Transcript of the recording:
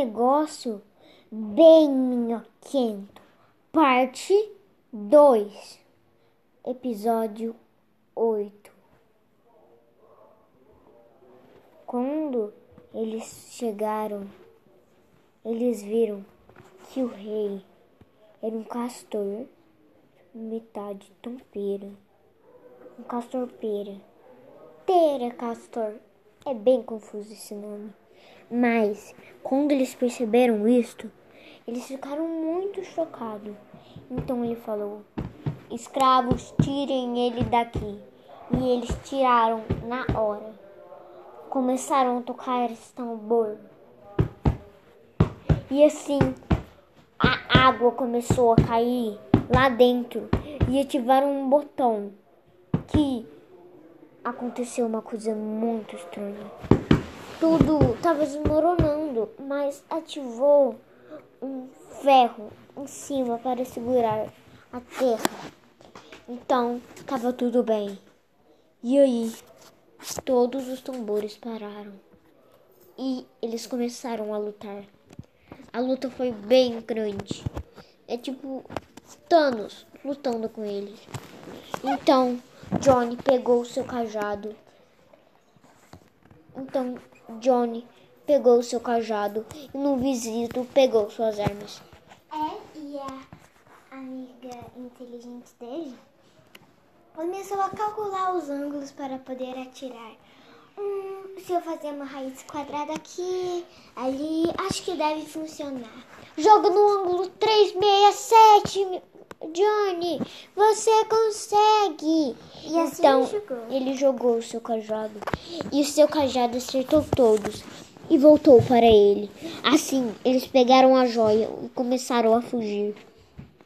negócio bem minhoquento. Parte 2, episódio 8. Quando eles chegaram, eles viram que o rei era um castor, metade tompeira, um castor pera. Pera castor. É bem confuso esse nome. Mas quando eles perceberam isto, eles ficaram muito chocados. Então ele falou: Escravos, tirem ele daqui. E eles tiraram na hora. Começaram a tocar esse tambor. E assim a água começou a cair lá dentro e ativaram um botão que aconteceu uma coisa muito estranha. Tudo estava desmoronando, mas ativou um ferro em cima para segurar a terra. Então estava tudo bem. E aí, todos os tambores pararam e eles começaram a lutar. A luta foi bem grande. É tipo Thanos lutando com eles. Então, Johnny pegou o seu cajado. Então, Johnny pegou seu cajado e no visito pegou suas armas. É, e a amiga inteligente dele começou a calcular os ângulos para poder atirar. Hum, se eu fazer uma raiz quadrada aqui, ali, acho que deve funcionar. Joga no ângulo 367, Johnny, você consegue! E assim então, ele jogou. ele jogou o seu cajado. E o seu cajado acertou todos. E voltou para ele. Assim, eles pegaram a joia e começaram a fugir.